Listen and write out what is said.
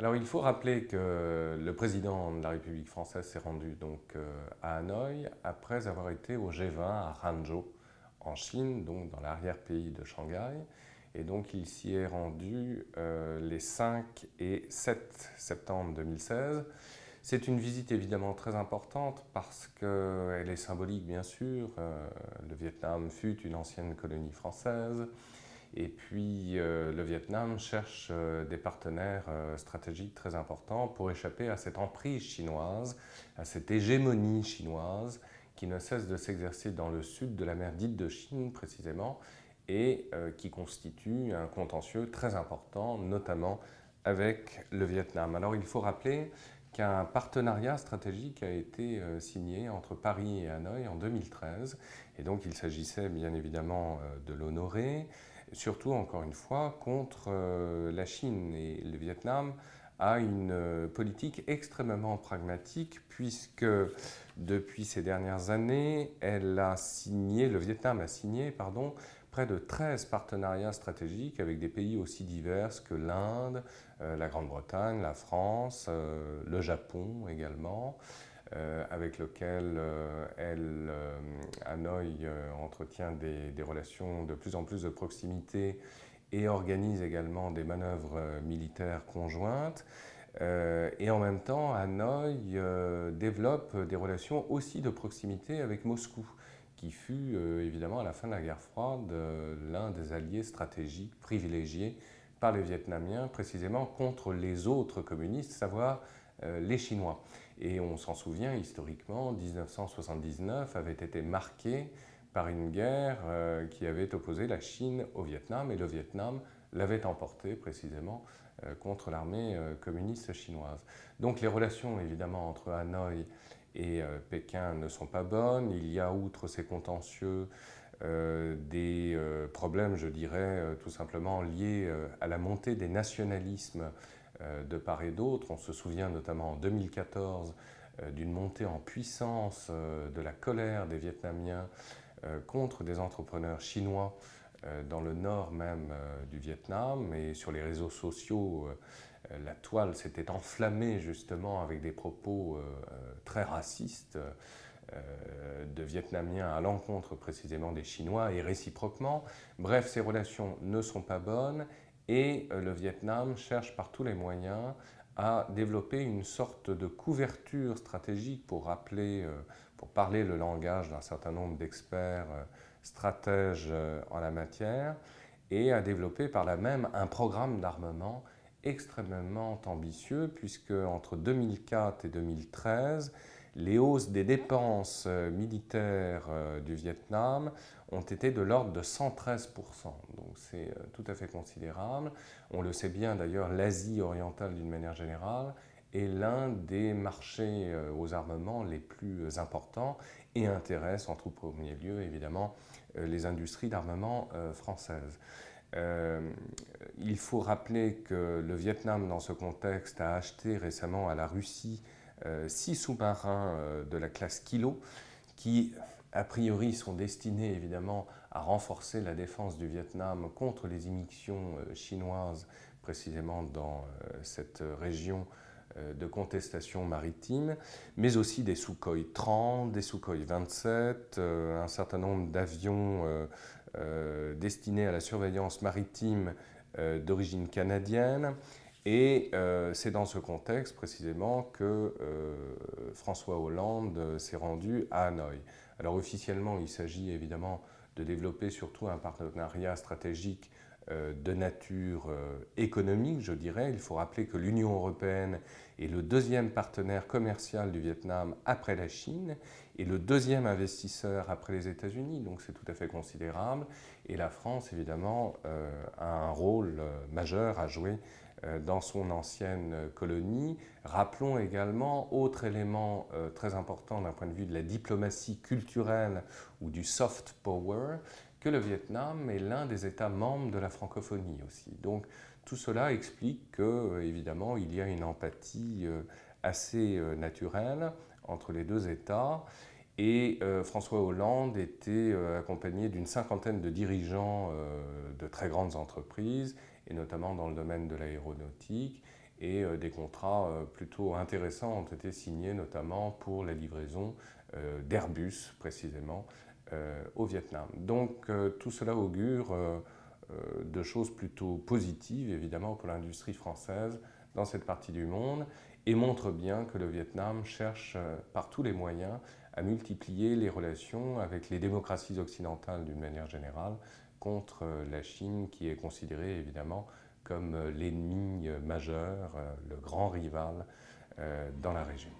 Alors il faut rappeler que le président de la République française s'est rendu donc euh, à Hanoï après avoir été au G20 à Hangzhou en Chine, donc dans l'arrière-pays de Shanghai. Et donc il s'y est rendu euh, les 5 et 7 septembre 2016. C'est une visite évidemment très importante parce qu'elle est symbolique bien sûr. Euh, le Vietnam fut une ancienne colonie française. Et puis euh, le Vietnam cherche euh, des partenaires euh, stratégiques très importants pour échapper à cette emprise chinoise, à cette hégémonie chinoise qui ne cesse de s'exercer dans le sud de la mer dite de Chine précisément et qui constitue un contentieux très important, notamment avec le Vietnam. Alors il faut rappeler qu'un partenariat stratégique a été signé entre Paris et Hanoï en 2013. Et donc il s'agissait bien évidemment de l'honorer, surtout encore une fois contre euh, la Chine et le Vietnam a une euh, politique extrêmement pragmatique puisque depuis ces dernières années, elle a signé, le Vietnam a signé pardon, près de 13 partenariats stratégiques avec des pays aussi divers que l'Inde, euh, la Grande-Bretagne, la France, le Japon également. Euh, avec lequel euh, elle, euh, Hanoï, entretient des, relations de plus en plus de proximité et organise également des manœuvres militaires conjointes. et en même temps, Hanoï développe des relations aussi de proximité avec Moscou, qui fut évidemment à la fin de la guerre froide l'un des alliés stratégiques privilégiés par les Vietnamiens, précisément contre les autres communistes, savoir les Chinois. Et on s'en souvient historiquement, 1979 avait été marqué par une guerre euh, qui avait opposé la Chine au Vietnam et le Vietnam l'avait emporté précisément euh, contre l'armée euh, communiste chinoise. Donc les relations évidemment entre Hanoï et Pékin ne sont pas bonnes. Il y a outre ces contentieux des problèmes, je dirais, tout simplement liés à la montée des nationalismes euh, de part et d'autre. On se souvient notamment en 2014 euh, d'une montée en puissance euh, de la colère des Vietnamiens contre des entrepreneurs chinois dans le nord même du Vietnam. Et sur les réseaux sociaux, la toile s'était enflammée justement avec des propos très racistes de Vietnamiens à l'encontre précisément des Chinois et réciproquement. Bref, ces relations ne sont pas bonnes et euh, le Vietnam cherche par tous les moyens à développer une sorte de couverture stratégique pour, rappeler, euh, pour parler le langage d'un certain nombre d'experts euh, stratèges en la matière et à développer par là même un programme d'armement extrêmement ambitieux puisque entre 2004 et 2013, les hausses des dépenses euh, militaires euh, du Vietnam ont été de l'ordre de 113%. Donc c'est euh, tout à fait considérable. On le sait bien d'ailleurs, l'Asie orientale d'une manière générale est l'un des marchés aux armements les plus importants et intéresse en tout premier lieu évidemment les industries d'armement françaises. il faut rappeler que le Vietnam, dans ce contexte, a acheté récemment à la Russie six sous-marins euh, de la classe Kilo qui, a priori, sont destinés évidemment à renforcer la défense du Vietnam contre les immixtions euh, chinoises, précisément dans cette région de contestation maritime, mais aussi des Sukhoi 30, des Sukhoi 27, un certain nombre d'avions destinés à la surveillance maritime d'origine canadienne, et euh, c'est dans ce contexte précisément que euh, François Hollande euh, s'est rendu à Hanoï. Alors officiellement, il s'agit évidemment de développer surtout un partenariat stratégique de nature économique, je dirais. Il faut rappeler que l'Union européenne est le deuxième partenaire commercial du Vietnam après la Chine et le deuxième investisseur après les États-Unis, donc c'est tout à fait considérable. Et la France, évidemment, a un rôle majeur à jouer euh, dans son ancienne colonie. Rappelons également, autre élément euh, très important d'un point de vue de la diplomatie culturelle ou du soft power, que le Vietnam est l'un des États membres de la francophonie aussi. Donc tout cela explique que, euh, évidemment, il y a une empathie assez naturelle entre les deux États. Et François Hollande était accompagné d'une cinquantaine de dirigeants de très grandes entreprises et notamment dans le domaine de l'aéronautique. et des contrats plutôt intéressants ont été signés notamment pour la livraison d'Airbus précisément au Vietnam. Donc tout cela augure de choses plutôt positives évidemment pour l'industrie française dans cette partie du monde et montre bien que le Vietnam cherche par tous les moyens à multiplier les relations avec les démocraties occidentales d'une manière générale contre la Chine qui est considérée évidemment comme l'ennemi majeur, le grand rival dans la région.